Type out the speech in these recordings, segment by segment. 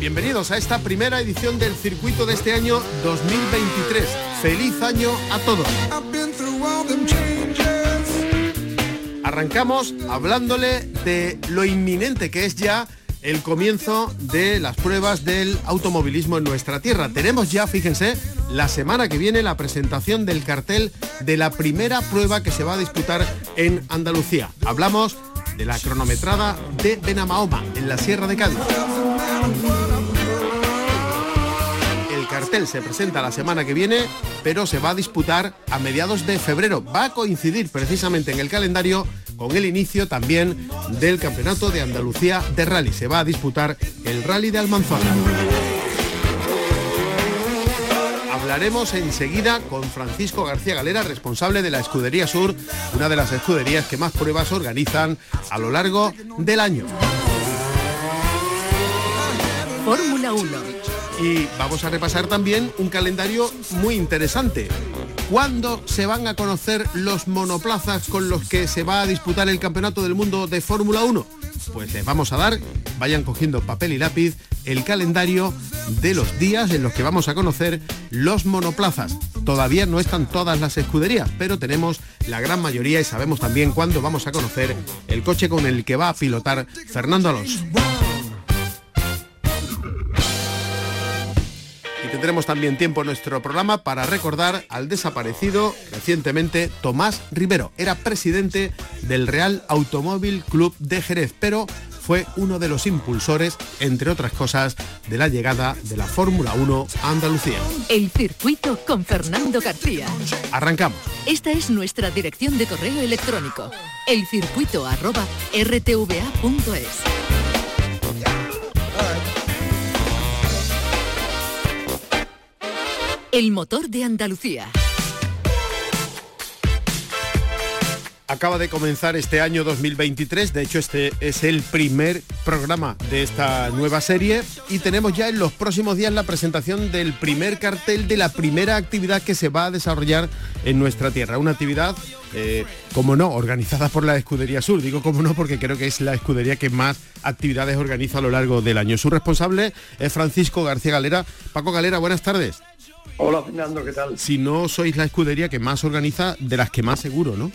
Bienvenidos a esta primera edición del circuito de este año 2023. Feliz año a todos. Arrancamos hablándole de lo inminente que es ya el comienzo de las pruebas del automovilismo en nuestra tierra. Tenemos ya, fíjense, la semana que viene la presentación del cartel de la primera prueba que se va a disputar en Andalucía. Hablamos de la cronometrada de Benamahoma, en la Sierra de Cádiz. Se presenta la semana que viene, pero se va a disputar a mediados de febrero. Va a coincidir precisamente en el calendario con el inicio también del Campeonato de Andalucía de Rally. Se va a disputar el Rally de Almanzora. Hablaremos enseguida con Francisco García Galera, responsable de la Escudería Sur, una de las escuderías que más pruebas organizan a lo largo del año. Fórmula 1. Y vamos a repasar también un calendario muy interesante. ¿Cuándo se van a conocer los monoplazas con los que se va a disputar el Campeonato del Mundo de Fórmula 1? Pues les vamos a dar, vayan cogiendo papel y lápiz, el calendario de los días en los que vamos a conocer los monoplazas. Todavía no están todas las escuderías, pero tenemos la gran mayoría y sabemos también cuándo vamos a conocer el coche con el que va a pilotar Fernando Alonso. Tendremos también tiempo en nuestro programa para recordar al desaparecido recientemente Tomás Rivero. Era presidente del Real Automóvil Club de Jerez, pero fue uno de los impulsores, entre otras cosas, de la llegada de la Fórmula 1 a Andalucía. El circuito con Fernando García. Arrancamos. Esta es nuestra dirección de correo electrónico. elcircuito@rtva.es. El motor de Andalucía. Acaba de comenzar este año 2023, de hecho este es el primer programa de esta nueva serie y tenemos ya en los próximos días la presentación del primer cartel de la primera actividad que se va a desarrollar en nuestra tierra. Una actividad, eh, como no, organizada por la Escudería Sur. Digo como no porque creo que es la escudería que más actividades organiza a lo largo del año. Su responsable es Francisco García Galera. Paco Galera, buenas tardes. Hola Fernando, ¿qué tal? Si no sois la escudería que más organiza, de las que más seguro, ¿no?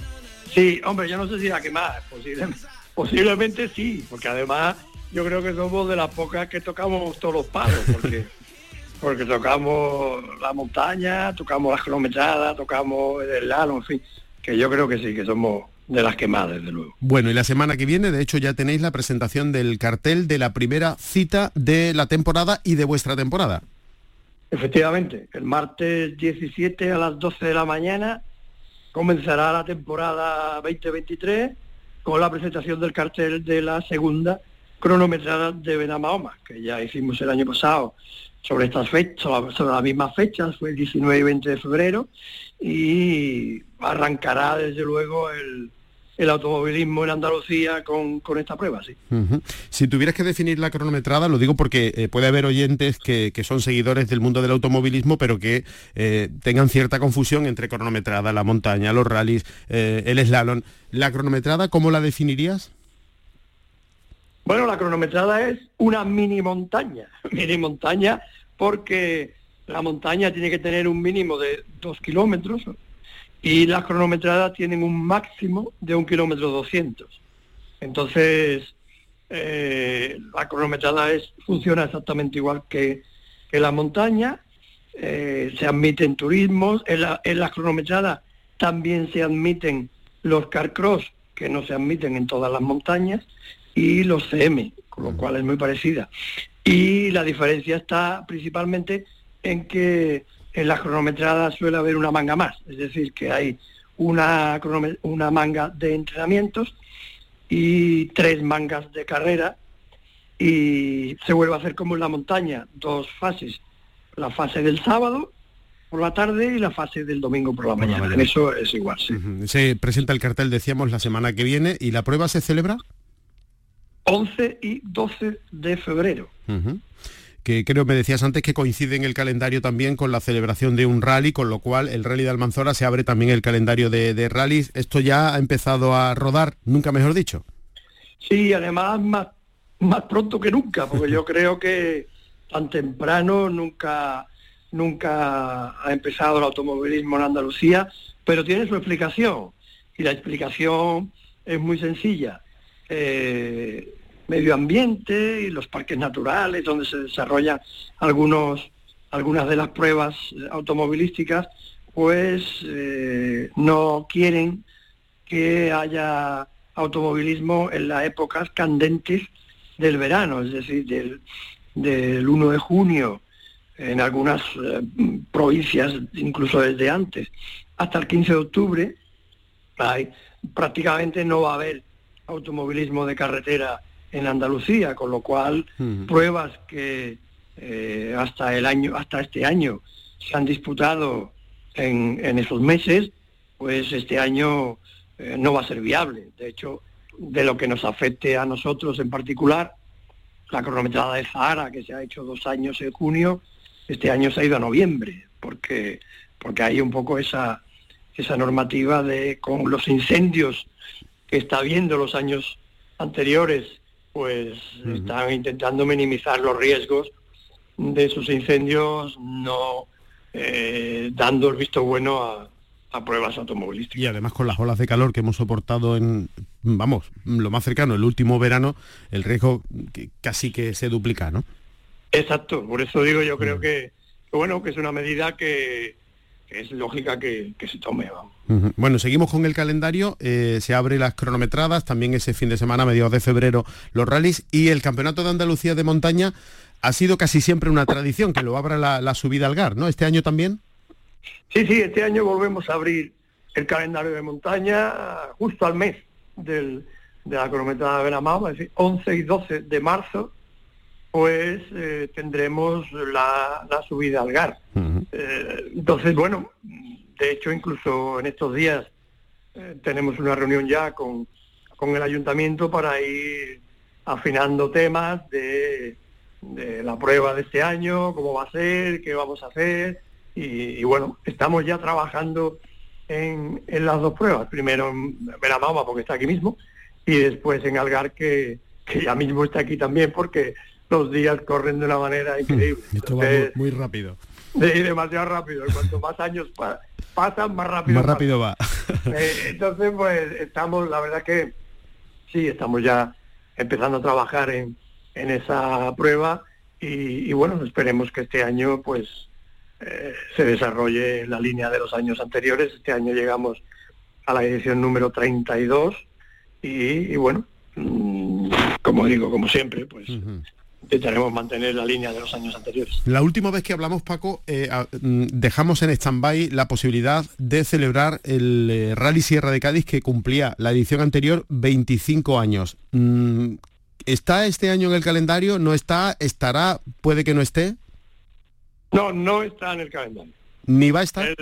Sí, hombre, yo no sé si la que más, posiblemente, posiblemente sí, porque además yo creo que somos de las pocas que tocamos todos los palos, porque, porque tocamos la montaña, tocamos las cronometradas, tocamos el lalo, en fin, que yo creo que sí, que somos de las que más, desde luego. Bueno, y la semana que viene, de hecho, ya tenéis la presentación del cartel de la primera cita de la temporada y de vuestra temporada. Efectivamente, el martes 17 a las 12 de la mañana comenzará la temporada 2023 con la presentación del cartel de la segunda cronometrada de Benamahoma, que ya hicimos el año pasado. Sobre estas fechas, sobre las mismas fechas, fue el 19 y 20 de febrero, y arrancará desde luego el, el automovilismo en Andalucía con, con esta prueba, sí. Si tuvieras que definir la cronometrada, lo digo porque eh, puede haber oyentes que, que son seguidores del mundo del automovilismo, pero que eh, tengan cierta confusión entre cronometrada, la montaña, los rallies, eh, el slalom. ¿La cronometrada cómo la definirías? Bueno, la cronometrada es una mini montaña, mini montaña porque la montaña tiene que tener un mínimo de dos kilómetros y las cronometradas tienen un máximo de un kilómetro doscientos. Entonces, eh, la cronometrada es, funciona exactamente igual que, que la montaña, eh, se admiten turismos, en, la, en las cronometradas también se admiten los carcross, que no se admiten en todas las montañas, y los CM, con lo cual es muy parecida. Y la diferencia está principalmente en que en las cronometradas suele haber una manga más, es decir, que hay una, una manga de entrenamientos y tres mangas de carrera y se vuelve a hacer como en la montaña, dos fases, la fase del sábado por la tarde y la fase del domingo por la, mañana. Eso es igual. Se presenta el cartel, decíamos, la semana que viene y la prueba se celebra. 11 y 12 de febrero. Que creo, me decías antes, que coincide en el calendario también con la celebración de un rally, con lo cual el rally de Almanzora se abre también el calendario de, de rallies. Esto ya ha empezado a rodar, nunca mejor dicho. Sí, además más, más pronto que nunca, porque yo creo que tan temprano nunca, nunca ha empezado el automovilismo en Andalucía, pero tiene su explicación. Y la explicación es muy sencilla. Eh, medio ambiente y los parques naturales donde se desarrollan algunos, algunas de las pruebas automovilísticas, pues eh, no quieren que haya automovilismo en las épocas candentes del verano, es decir, del, del 1 de junio, en algunas eh, provincias, incluso desde antes, hasta el 15 de octubre, hay, prácticamente no va a haber automovilismo de carretera en Andalucía, con lo cual pruebas que eh, hasta el año, hasta este año se han disputado en, en esos meses, pues este año eh, no va a ser viable. De hecho, de lo que nos afecte a nosotros en particular, la cronometrada de Zahara, que se ha hecho dos años en junio, este año se ha ido a noviembre, porque, porque hay un poco esa, esa normativa de con los incendios que está viendo los años anteriores, pues están intentando minimizar los riesgos de esos incendios, no eh, dando el visto bueno a, pruebas automovilísticas. Y además con las olas de calor que hemos soportado en, vamos, lo más cercano, el último verano, el riesgo casi que se duplica, ¿no? Exacto, por eso digo yo creo mm. que, bueno, que es una medida que, es lógica que, se tome. Bueno, seguimos con el calendario, eh, se abre las cronometradas, también ese fin de semana, mediados de febrero, los rallies y el Campeonato de Andalucía de Montaña ha sido casi siempre una tradición, que lo abra la, la subida al GAR, ¿no? ¿Este año también? Sí, sí, este año volvemos a abrir el calendario de montaña justo al mes del, de la cronometrada de Benamao, es decir, 11 y 12 de marzo, pues eh, tendremos la, subida al GAR. Eh, entonces, bueno, de hecho, incluso en estos días eh, tenemos una reunión ya con, con, el ayuntamiento para ir afinando temas de, de la prueba de este año, cómo va a ser, qué vamos a hacer, y, bueno, estamos ya trabajando en, las dos pruebas. Primero en Veramama, porque está aquí mismo, y después en Algar, que, ya mismo está aquí también, porque los días corren de una manera increíble. Esto va muy, rápido. Sí, demasiado rápido. Cuanto más años pasan, más rápido. Más rápido va. Eh, entonces, pues estamos, la verdad que sí, estamos ya empezando a trabajar en, en esa prueba y, y, bueno, esperemos que este año pues eh, se desarrolle la línea de los años anteriores. Este año llegamos a la edición número 32 y, y bueno, mm, como digo, como siempre, pues intentaremos mantener la línea de los años anteriores. La última vez que hablamos, Paco, eh, mm, dejamos en stand-by la posibilidad de celebrar el eh, Rally Sierra de Cádiz que cumplía la edición anterior 25 años. Mm, ¿Está este año en el calendario? ¿No está? ¿Estará? ¿Puede que no esté? No, no está en el calendario. ¿Ni va a estar?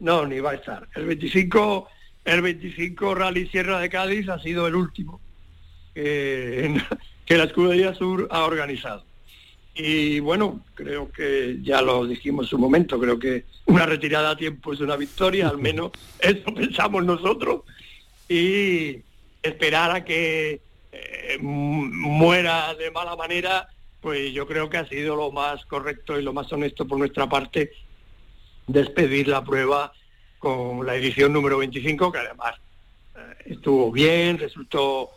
no, ni va a estar. El 25, el 25 Rally Sierra de Cádiz ha sido el último que, la Escudería Sur ha organizado. Y bueno, creo que ya lo dijimos en su momento, creo que una retirada a tiempo es una victoria, al menos eso pensamos nosotros, y esperar a que eh, muera de mala manera pues yo creo que ha sido lo más correcto y lo más honesto por nuestra parte despedir la prueba con la edición número 25, que además eh, estuvo bien, resultó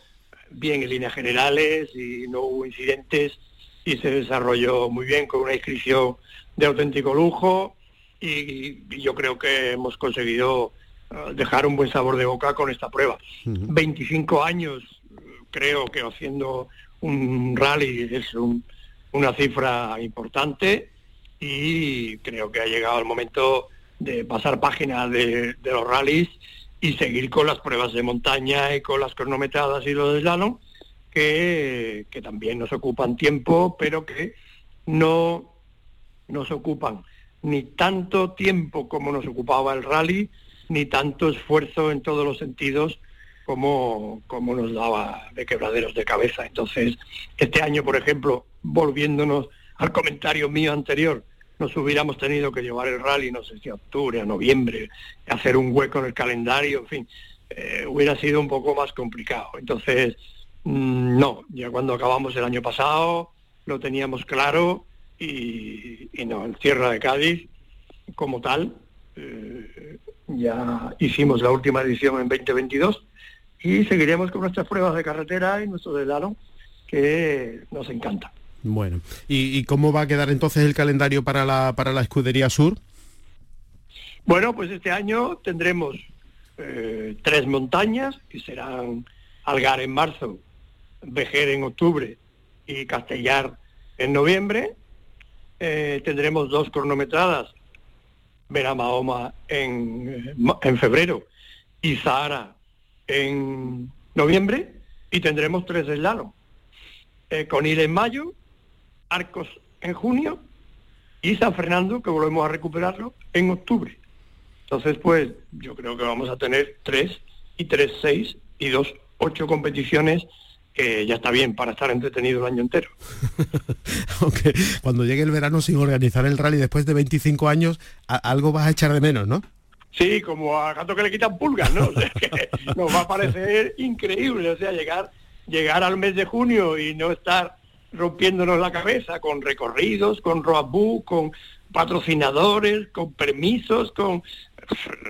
bien en líneas generales y no hubo incidentes y se desarrolló muy bien con una inscripción de auténtico lujo y, yo creo que hemos conseguido eh, dejar un buen sabor de boca con esta prueba. 25 años, creo que haciendo un rally es un, una cifra importante y creo que ha llegado el momento de pasar página de, los rallies y seguir con las pruebas de montaña y con las cronometradas y los slalom, que, también nos ocupan tiempo, pero que no nos ocupan ni tanto tiempo como nos ocupaba el rally, ni tanto esfuerzo en todos los sentidos como, como nos daba de quebraderos de cabeza. Entonces, este año, por ejemplo, volviéndonos al comentario mío anterior, nos hubiéramos tenido que llevar el rally, no sé si a octubre, a noviembre, hacer un hueco en el calendario, en fin, eh, hubiera sido un poco más complicado. Entonces, mm, no, ya cuando acabamos el año pasado lo teníamos claro y, no, el Tierra de Cádiz como tal, eh, ya hicimos la última edición en 2022 y seguiremos con nuestras pruebas de carretera y nuestro de que nos encanta. Bueno, ¿Y, cómo va a quedar entonces el calendario para la, para la Escudería Sur? Bueno, pues este año tendremos eh, tres montañas, que serán Algar en marzo, Vejer en octubre y Castellar en noviembre. Eh, tendremos dos cronometradas, Mahoma en, en febrero y Zahara en noviembre. Y tendremos tres slalom. Eh, Conil en mayo, Arcos en junio y San Fernando, que volvemos a recuperarlo, en octubre. Entonces, pues yo creo que vamos a tener tres y tres, seis y dos, ocho competiciones que ya está bien para estar entretenido el año entero. Aunque cuando llegue el verano sin organizar el rally después de 25 años, algo vas a echar de menos, ¿no? Sí, como a gato que le quitan pulgas, ¿no? nos va a parecer increíble, o sea, llegar, llegar al mes de junio y no estar rompiéndonos la cabeza con recorridos, con roadbook, con patrocinadores, con permisos, con,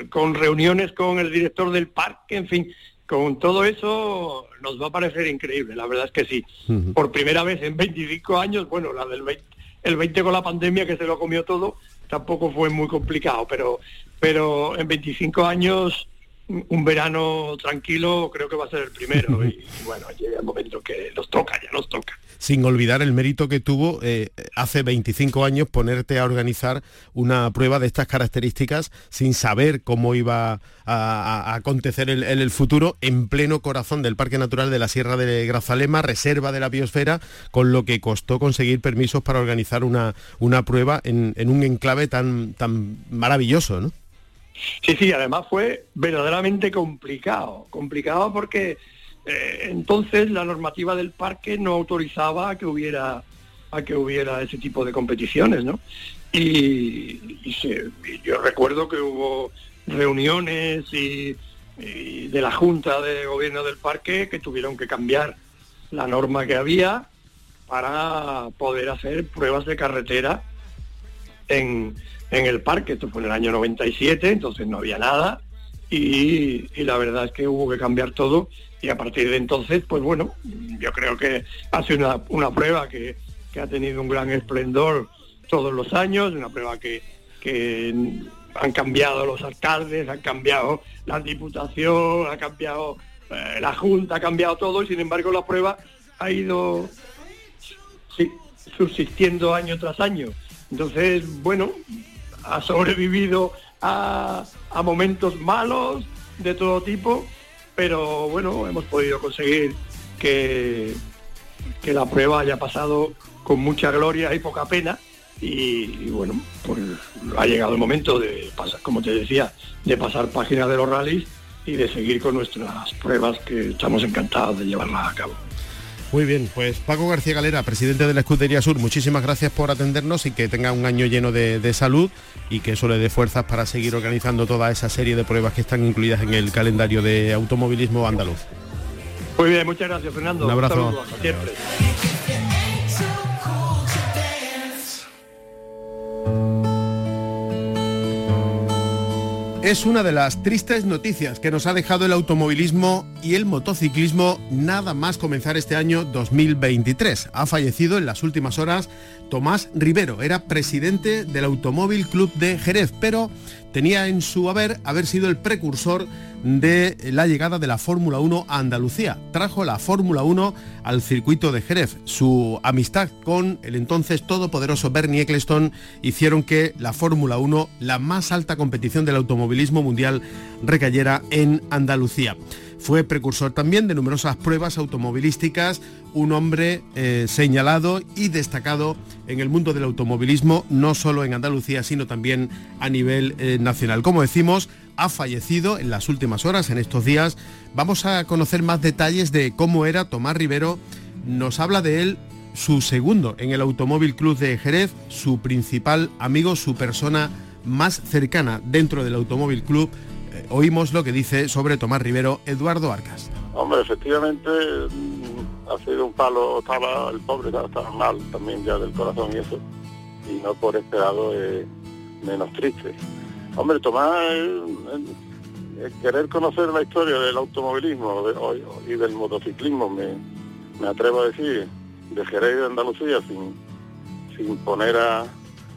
con reuniones con el director del parque, en fin, con todo eso nos va a parecer increíble, la verdad es que sí. Por primera vez en 25 años, bueno, la del 20, el 20 con la pandemia que se lo comió todo, tampoco fue muy complicado, pero, pero en 25 años un verano tranquilo creo que va a ser el primero y, bueno, llega el momento que nos toca, ya nos toca. Sin olvidar el mérito que tuvo eh, hace 25 años ponerte a organizar una prueba de estas características sin saber cómo iba a, acontecer en el, futuro en pleno corazón del Parque Natural de la Sierra de Grazalema, reserva de la biosfera, con lo que costó conseguir permisos para organizar una, una prueba en, en un enclave tan, tan maravilloso, ¿no? Sí, sí, además fue verdaderamente complicado, complicado porque eh, entonces la normativa del parque no autorizaba a que hubiera a que hubiera ese tipo de competiciones, ¿no? Y, yo recuerdo que hubo reuniones y, de la Junta de Gobierno del Parque que tuvieron que cambiar la norma que había para poder hacer pruebas de carretera en, en el parque. Esto fue en el año 97, entonces no había nada y, la verdad es que hubo que cambiar todo y a partir de entonces, pues bueno, yo creo que ha sido una, prueba que, ha tenido un gran esplendor todos los años, una prueba que, han cambiado los alcaldes, han cambiado la diputación, ha cambiado eh, la Junta, ha cambiado todo y sin embargo la prueba ha ido subsistiendo año tras año. Entonces, bueno, ha sobrevivido a, momentos malos de todo tipo, pero bueno, hemos podido conseguir que, que la prueba haya pasado con mucha gloria y poca pena. Y, bueno, pues ha llegado el momento de pasar, como te decía, de pasar páginas de los rallies y de seguir con nuestras pruebas que estamos encantados de llevarlas a cabo. Muy bien, pues Paco García Galera, presidente de la Escudería Sur, muchísimas gracias por atendernos y que tenga un año lleno de, salud y que eso le dé fuerzas para seguir organizando toda esa serie de pruebas que están incluidas en el calendario de automovilismo andaluz. Muy bien, muchas gracias Fernando. Un abrazo. Es una de las tristes noticias que nos ha dejado el automovilismo y el motociclismo nada más comenzar este año 2023. Ha fallecido en las últimas horas Tomás Rivero. Era presidente del Automóvil Club de Jerez, pero tenía en su haber haber sido el precursor de la llegada de la Fórmula 1 a Andalucía. Trajo la Fórmula 1 al circuito de Jerez. Su amistad con el entonces todopoderoso Bernie Eccleston hicieron que la Fórmula 1, la más alta competición del automovilismo mundial, recayera en Andalucía. Fue precursor también de numerosas pruebas automovilísticas un hombre eh, señalado y destacado en el mundo del automovilismo, no solo en Andalucía, sino también a nivel eh, nacional. Como decimos, ha fallecido en las últimas horas, en estos días. Vamos a conocer más detalles de cómo era Tomás Rivero. Nos habla de él su segundo en el Automóvil Club de Jerez, su principal amigo, su persona más cercana dentro del Automóvil Club. Eh, oímos lo que dice sobre Tomás Rivero Eduardo Arcas. Hombre, efectivamente mm, ha sido un palo, estaba el pobre, estaba mal también ya del corazón y eso, y no por esperado es menos triste. Hombre, Tomás, querer conocer la historia del automovilismo y del motociclismo, me, me atrevo a decir, de Jerez de Andalucía sin, sin poner a,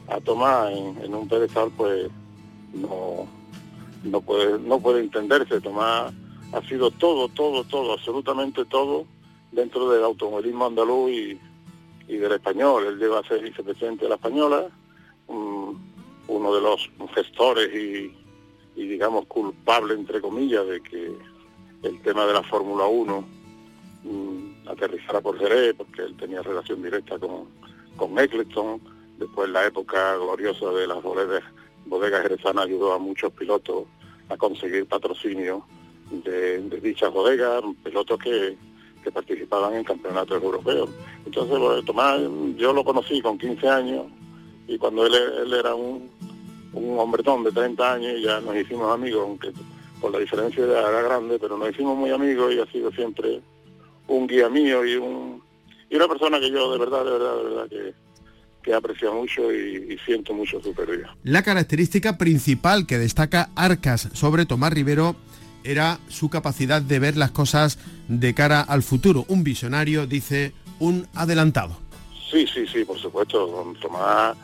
a Tomás en, un pedestal, pues no, no, puede, no puede entenderse. Tomás ha sido todo, todo, todo, absolutamente todo dentro del automovilismo andaluz y, del español. Él llega a ser vicepresidente de la española, uno de los gestores y, digamos culpable, entre comillas, de que el tema de la Fórmula 1 aterrizara por Jerez, porque él tenía relación directa con, con Eccleston. Después la época gloriosa de las bodegas, bodegas jerezanas ayudó a muchos pilotos a conseguir patrocinio de, dichas bodegas, pilotos que, que, participaban en campeonatos europeos. Entonces, Tomás, yo lo conocí con 15 años y cuando él, él era un, un hombretón de 30 años y ya nos hicimos amigos, aunque por la diferencia de edad era grande, pero nos hicimos muy amigos y ha sido siempre un guía mío y, un, y una persona que yo de verdad, de verdad, de verdad que, que aprecio mucho y, siento mucho su pérdida. La característica principal que destaca Arcas sobre Tomás Rivero era su capacidad de ver las cosas de cara al futuro. Un visionario, dice, un adelantado. Sí, sí, sí, por supuesto. Tomás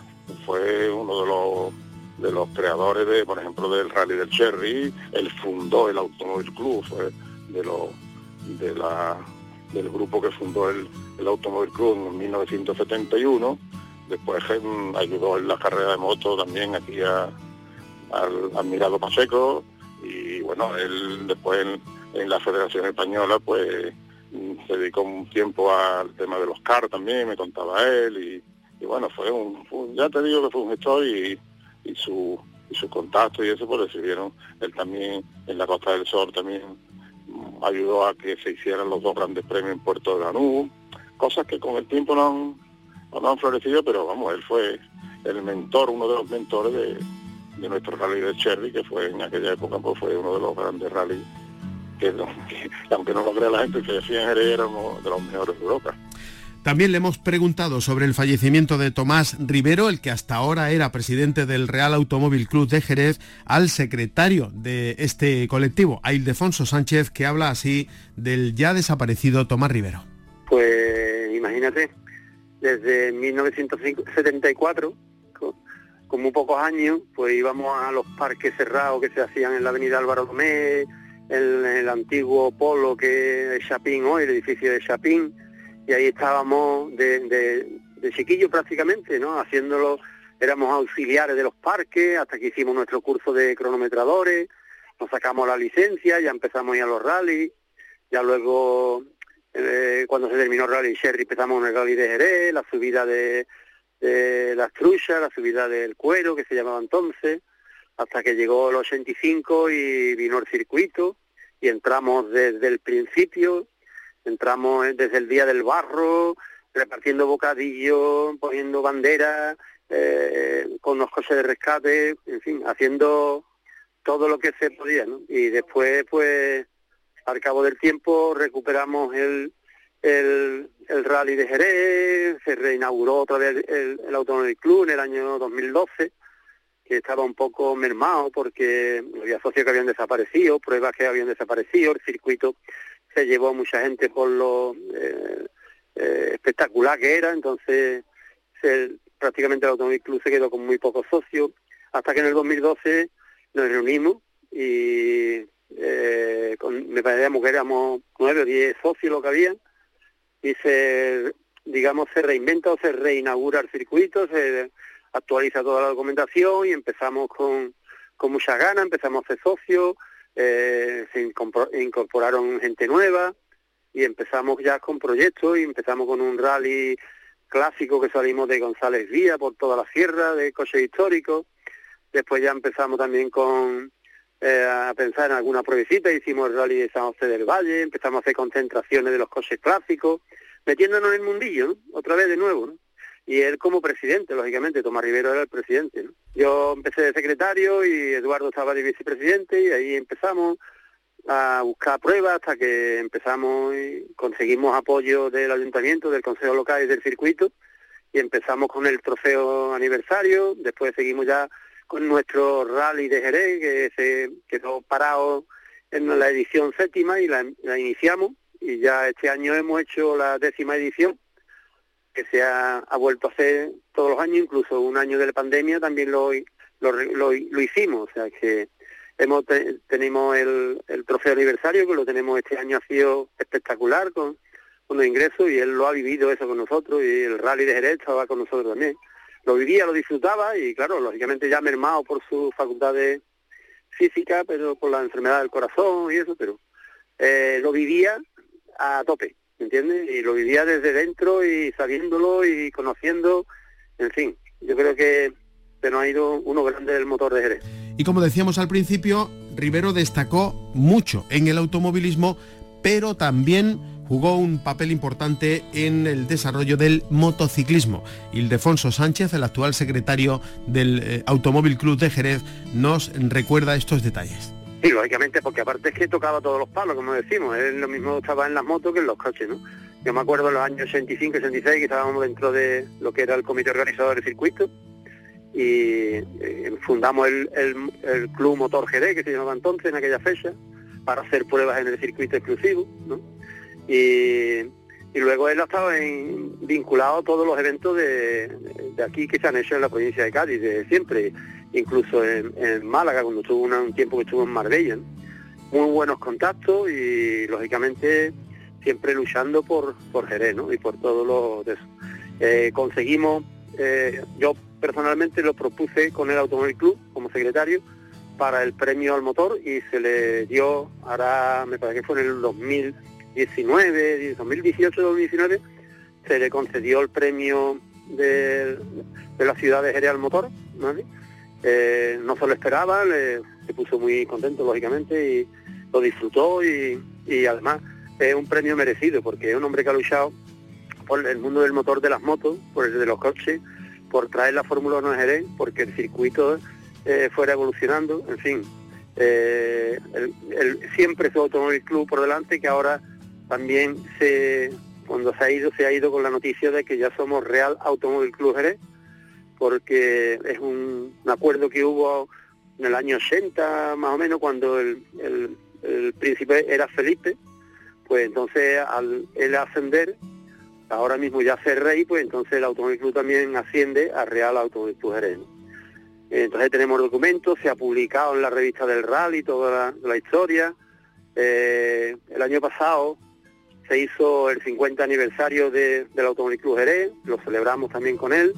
fue uno de los de los creadores de, por ejemplo, del Rally del Cherry. Él fundó el Automóvil Club, fue de los de la del grupo que fundó el, Automóvil Club en 1971. Después em, ayudó en la carrera de moto también aquí al admirado Pacheco y bueno, él después en, la Federación Española pues mm, se dedicó un tiempo al tema de los CAR también, me contaba él y, bueno, fue un, ya te digo que fue un gestor y, su y sus contactos y eso pues recibieron él también en la Costa del Sol también ayudó a que se hicieran los dos grandes premios en Puerto de Lanús, cosas que con el tiempo no han, no han florecido, pero vamos, él fue el mentor, uno de los mentores de, nuestro rally de Cherry, que fue en aquella época pues fue uno de los grandes rallies que, aunque no lo crea la gente, que decían Jerez era uno de los mejores de Europa. También le hemos preguntado sobre el fallecimiento de Tomás Rivero, el que hasta ahora era presidente del Real Automóvil Club de Jerez, al secretario de este colectivo, a Ildefonso Sánchez, que habla así del ya desaparecido Tomás Rivero. Pues imagínate, desde 1974, con, muy pocos años, pues íbamos a los parques cerrados que se hacían en la avenida Álvaro Domé, en el antiguo polo que es Chapín hoy, el edificio de Chapín, y ahí estábamos de, chiquillo prácticamente, ¿no? Haciéndolo, éramos auxiliares de los parques hasta que hicimos nuestro curso de cronometradores, nos sacamos la licencia, ya empezamos a ir a los rallies, ya luego eh, cuando se terminó el rally Sherry empezamos el rally de Jerez, la subida de, de las truchas, la subida del cuero que se llamaba entonces, hasta que llegó el 85 y vino el circuito y entramos desde el principio Entramos desde el día del barro, repartiendo bocadillos, poniendo banderas, eh, con los coches de rescate, en fin, haciendo todo lo que se podía, ¿no? Y después, pues, al cabo del tiempo recuperamos el, el, rally de Jerez, se reinauguró otra vez el, el Automóvil Club en el año 2012, que estaba un poco mermado porque había socios que habían desaparecido, pruebas que habían desaparecido, el circuito se llevó a mucha gente por lo eh, eh, espectacular que era, entonces prácticamente el Automóvil Club se quedó con muy pocos socios, hasta que en el 2012 nos reunimos y eh, me parecía que éramos nueve o diez socios lo que había, y se, digamos, se reinventa o se reinaugura el circuito, se actualiza toda la documentación y empezamos con, con muchas ganas, empezamos a ser socios, eh, se incorporaron gente nueva y empezamos ya con proyectos y empezamos con un rally clásico que salimos de González Vía por toda la sierra, de coches históricos. Después ya empezamos también con eh, a pensar en alguna pruebecita, hicimos el rally de San José del Valle, empezamos a hacer concentraciones de los coches clásicos, metiéndonos en el mundillo, otra vez de nuevo. ¿no? Y él como presidente, lógicamente, Tomás Rivero era el presidente. Yo empecé de secretario y Eduardo estaba de vicepresidente y ahí empezamos a buscar pruebas hasta que empezamos y conseguimos apoyo del ayuntamiento, del consejo local y del circuito y empezamos con el trofeo aniversario, después seguimos ya con nuestro rally de Jerez que se quedó parado en la edición séptima y la, iniciamos. Y ya este año hemos hecho la décima edición que se ha, vuelto a hacer todos los años, incluso un año de la pandemia también lo, lo, lo, hicimos, o sea que hemos tenemos el, el trofeo aniversario que lo tenemos este año ha sido espectacular con, con los ingresos y él lo ha vivido eso con nosotros y el rally de Jerez estaba con nosotros también. Lo vivía, lo disfrutaba y claro, lógicamente ya mermado por sus facultades físicas, pero por la enfermedad del corazón y eso, pero eh, lo vivía a tope, ¿entiendes? Y lo vivía desde dentro y sabiéndolo y conociendo, en fin, yo creo que se nos ha ido uno grande del motor de Jerez. Y como decíamos al principio, Rivero destacó mucho en el automovilismo, pero también jugó un papel importante en el desarrollo del motociclismo. Ildefonso Sánchez, el actual secretario del eh, Automóvil Club de Jerez, nos recuerda estos detalles. Sí, lógicamente, porque aparte es que tocaba todos los palos, como decimos, él lo mismo estaba en las motos que en los coches, ¿no? Yo me acuerdo en los años 65 y 66 que estábamos dentro de lo que era el comité organizador del circuito y eh, fundamos el, Club Motor Jerez, que se llamaba entonces en aquella fecha, para hacer pruebas en el circuito exclusivo, ¿no? Y, luego él ha estado vinculado a todos los eventos de, aquí que se han hecho en la provincia de Cádiz, de siempre, incluso en, Málaga, cuando estuvo un tiempo que estuvo en Marbella. Muy buenos contactos y lógicamente siempre luchando por, por Jerez y por todo lo de eso. Eh, conseguimos, eh, yo personalmente lo propuse con el Automóvil Club como secretario para el premio al motor y se le dio, ahora me parece que fue en el 2000 19, 2018-2019, se le concedió el premio de, la ciudad de Jerez al Motor, eh, no se lo esperaba, se puso muy contento lógicamente y lo disfrutó y, además es un premio merecido porque es un hombre que ha luchado por el mundo del motor de las motos, por el de los coches, por traer la Fórmula 1 a Jerez, porque el circuito eh, fuera evolucionando, en fin. Eh, siempre su automóvil club por delante que ahora también se cuando se ha ido se ha ido con la noticia de que ya somos Real Automóvil Club Jerez porque es un, acuerdo que hubo en el año 80 más o menos cuando el, príncipe era Felipe pues entonces al él ascender ahora mismo ya ser rey pues entonces el Automóvil Club también asciende a Real Automóvil Club Jerez entonces tenemos documentos se ha publicado en la revista del rally toda la, historia. Eh, el año pasado se hizo el 50 aniversario del Automóvil Club Jerez, lo celebramos también con él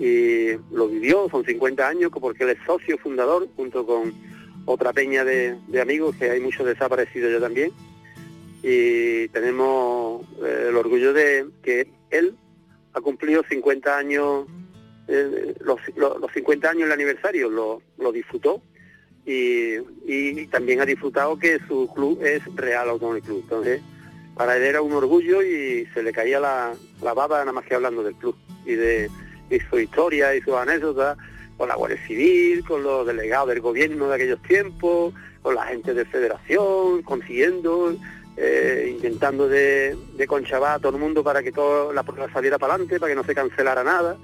y lo vivió, son 50 años porque él es socio fundador junto con otra peña de, amigos que hay muchos desaparecidos ya también y tenemos eh, el orgullo de que él ha cumplido 50 años, eh, los, 50 años el aniversario, lo, disfrutó y, y, también ha disfrutado que su club es Real Automóvil Club. Entonces, para él era un orgullo y se le caía la, la baba nada más que hablando del club y de su historia y sus anécdotas con la Guardia Civil, con los delegados del gobierno de aquellos tiempos, con la gente de federación, consiguiendo, eh, intentando de, de conchabar a todo el mundo para que toda la prueba saliera para adelante, para que no se cancelara nada.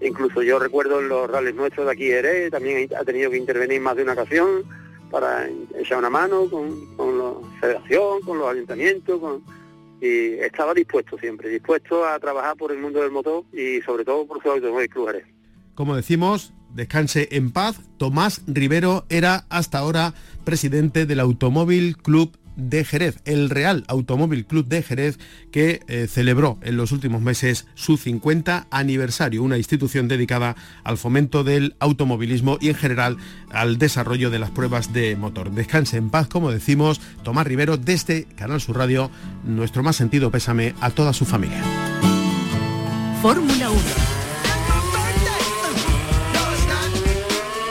Incluso yo recuerdo en los rallies nuestros de aquí Jerez, también ha tenido que intervenir más de una ocasión para echar una mano con, con la federación, con los ayuntamientos, con, y estaba dispuesto siempre, dispuesto a trabajar por el mundo del motor y sobre todo por su automóvil Club Como decimos, descanse en paz, Tomás Rivero era hasta ahora presidente del Automóvil Club de Jerez, el Real Automóvil Club de Jerez, que eh, celebró en los últimos meses su 50 aniversario, una institución dedicada al fomento del automovilismo y en general al desarrollo de las pruebas de motor. Descanse en paz, como decimos, Tomás Rivero, desde Canal Sur Radio, nuestro más sentido pésame a toda su familia. Fórmula 1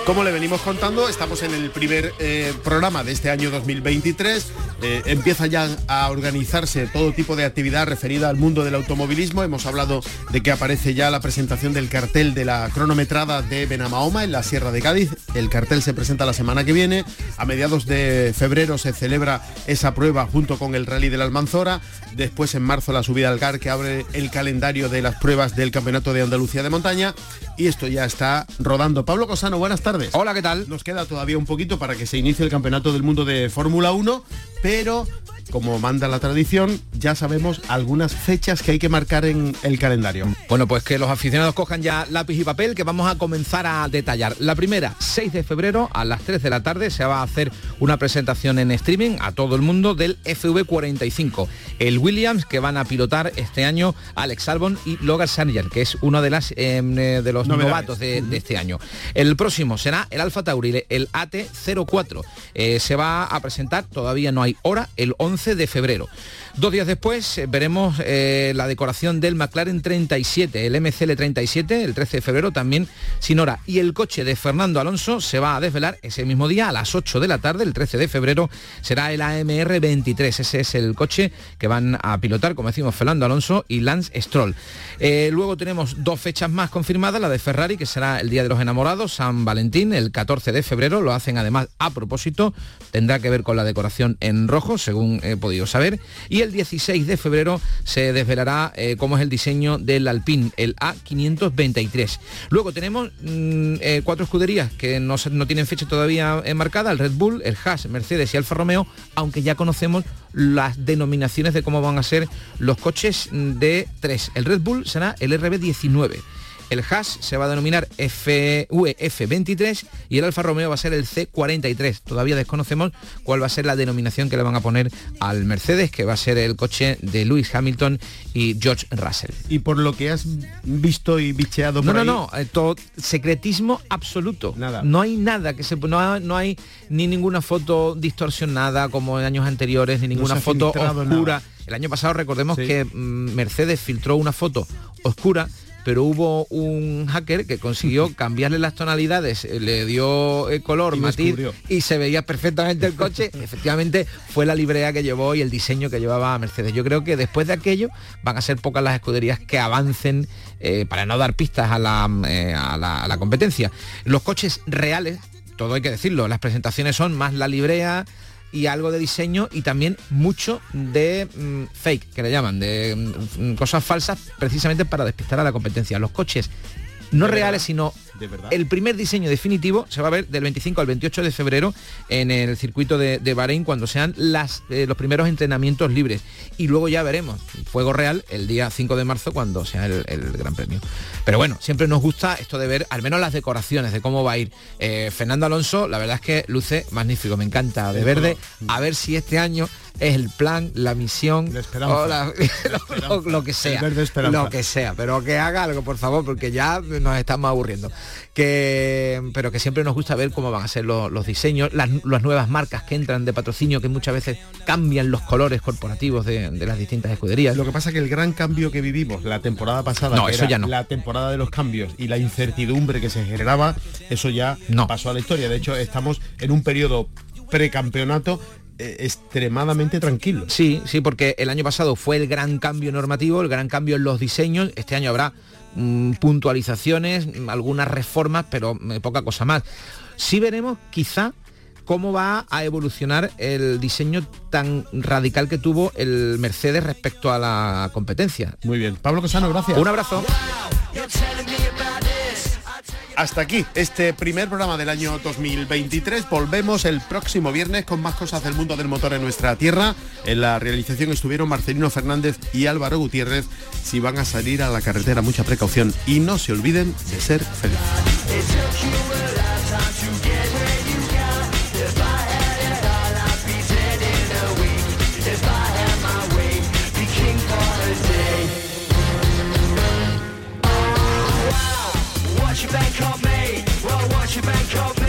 Como le venimos contando, estamos en el primer eh, programa de este año 2023. Eh, empieza ya a organizarse todo tipo de actividad referida al mundo del automovilismo. Hemos hablado de que aparece ya la presentación del cartel de la cronometrada de Benamahoma en la Sierra de Cádiz. El cartel se presenta la semana que viene. A mediados de febrero se celebra esa prueba junto con el Rally de la Almanzora. Después en marzo la subida al GAR que abre el calendario de las pruebas del Campeonato de Andalucía de Montaña. Y esto ya está rodando. Pablo Cosano, buenas tardes. Hola, ¿qué tal? Nos queda todavía un poquito para que se inicie el Campeonato del Mundo de Fórmula 1, pero como manda la tradición, ya sabemos algunas fechas que hay que marcar en el calendario. Bueno, pues que los aficionados cojan ya lápiz y papel que vamos a comenzar a detallar. La primera, 6 de febrero a las 3 de la tarde se va a hacer una presentación en streaming a todo el mundo del FV45, el Williams que van a pilotar este año Alex Albon y Logan Sargent, que es uno de, las, em, eh, de los novatos de, este año. El próximo será el Alfa Tauri, el AT04. Eh, se va a presentar, todavía no hay hora, el 11 de febrero. Dos días después eh, veremos eh, la decoración del McLaren 37, el MCL 37, el 13 de febrero también sin hora. Y el coche de Fernando Alonso se va a desvelar ese mismo día a las 8 de la tarde, el 13 de febrero, será el AMR 23. Ese es el coche que van a pilotar, como decimos, Fernando Alonso y Lance Stroll. Eh, luego tenemos dos fechas más confirmadas, la de Ferrari, que será el Día de los Enamorados, San Valentín, el 14 de febrero, lo hacen además a propósito, tendrá que ver con la decoración en rojo, según he podido saber. Y el 16 de febrero se desvelará eh, cómo es el diseño del Alpine, el A523. Luego tenemos mm, eh, cuatro escuderías que no, no tienen fecha todavía enmarcada, el Red Bull, el Haas, Mercedes y Alfa Romeo, aunque ya conocemos las denominaciones de cómo van a ser los coches de tres. El Red Bull será el RB19 el Haas se va a denominar FV23 y el Alfa Romeo va a ser el C43. Todavía desconocemos cuál va a ser la denominación que le van a poner al Mercedes, que va a ser el coche de Lewis Hamilton y George Russell. Y por lo que has visto y bicheado por no, no, no, eh, todo secretismo absoluto. Nada. No hay nada que se no, no hay ni ninguna foto distorsionada como en años anteriores, ni ninguna foto oscura. El año pasado recordemos que mm, Mercedes filtró una foto oscura pero hubo un hacker que consiguió cambiarle las tonalidades, eh, le dio el color, matiz y se veía perfectamente el coche. Efectivamente fue la librea que llevó y el diseño que llevaba Mercedes. Yo creo que después de aquello van a ser pocas las escuderías que avancen eh, para no dar pistas a la, eh, a la competencia. Los coches reales, todo hay que decirlo, las presentaciones son más la librea, y algo de diseño y también mucho de mm, fake, que le llaman, de mm, cosas falsas precisamente para despistar a la competencia. Los coches no reales, sino el primer diseño definitivo se va a ver del 25 al 28 de febrero en el circuito de, Bahrein cuando sean las, eh, los primeros entrenamientos libres. Y luego ya veremos fuego real el día 5 de marzo cuando sea el, Gran Premio. Pero bueno, siempre nos gusta esto de ver al menos las decoraciones, de cómo va a ir. Eh, Fernando Alonso, la verdad es que luce magnífico, me encanta, de verde. A ver si este año es el plan, la misión, o lo, que sea, lo que sea, pero que haga algo, por favor, porque ya nos estamos aburriendo. Que, pero que siempre nos gusta ver cómo van a ser los, diseños, las, nuevas marcas que entran de patrocinio, que muchas veces cambian los colores corporativos de, las distintas escuderías. Lo que pasa es que el gran cambio que vivimos la temporada pasada, no, eso ya no. la temporada de los cambios y la incertidumbre que se generaba, eso ya no. pasó a la historia. De hecho, estamos en un periodo precampeonato eh, extremadamente tranquilo. Sí, sí, porque el año pasado fue el gran cambio normativo, el gran cambio en los diseños. Este año habrá mm, puntualizaciones, algunas reformas, pero eh, poca cosa más. Sí veremos quizá cómo va a evolucionar el diseño tan radical que tuvo el Mercedes respecto a la competencia. Muy bien. Pablo Cosano, gracias. Un abrazo. Hasta aquí este primer programa del año 2023. Volvemos el próximo viernes con más cosas del mundo del motor en nuestra tierra. En la realización estuvieron Marcelino Fernández y Álvaro Gutiérrez. Si van a salir a la carretera, mucha precaución y no se olviden de ser felices. Bank on me? Well, what you bank on me?